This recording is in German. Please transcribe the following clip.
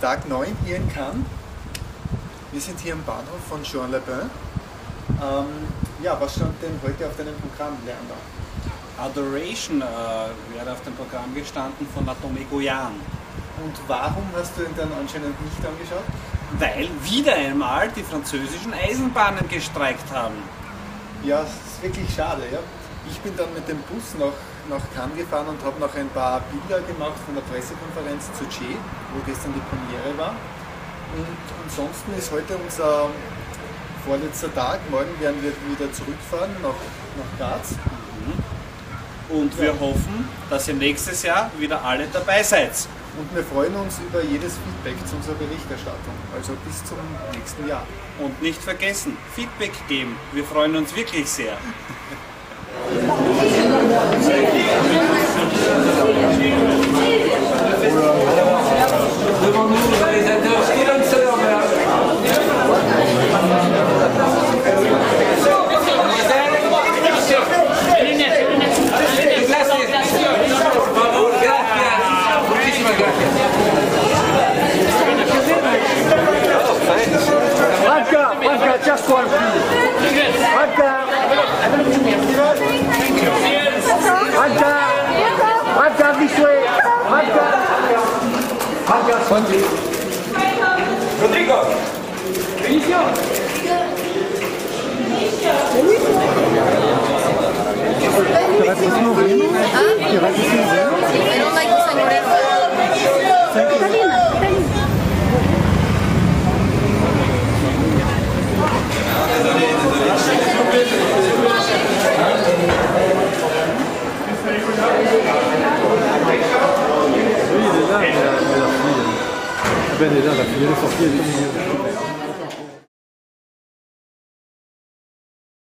Tag 9 hier in Cannes. Wir sind hier am Bahnhof von Jean Lebin. Ähm, ja, was stand denn heute auf deinem Programm, Leander? Adoration äh, wäre auf dem Programm gestanden von Atome Goyan. Und warum hast du ihn dann anscheinend nicht angeschaut? Weil wieder einmal die französischen Eisenbahnen gestreikt haben. Ja, es ist wirklich schade. Ja? Ich bin dann mit dem Bus nach, nach Cannes gefahren und habe noch ein paar Bilder gemacht von der Pressekonferenz zu Che, wo gestern die Premiere war. Und ansonsten ist heute unser vorletzter Tag. Morgen werden wir wieder zurückfahren nach, nach Graz. Und wir hoffen, dass ihr nächstes Jahr wieder alle dabei seid. Und wir freuen uns über jedes Feedback zu unserer Berichterstattung. Also bis zum nächsten Jahr. Und nicht vergessen, Feedback geben. Wir freuen uns wirklich sehr. Thank you. Rodrigo. Rodrigo. Inicio. Inicio. Ben est là.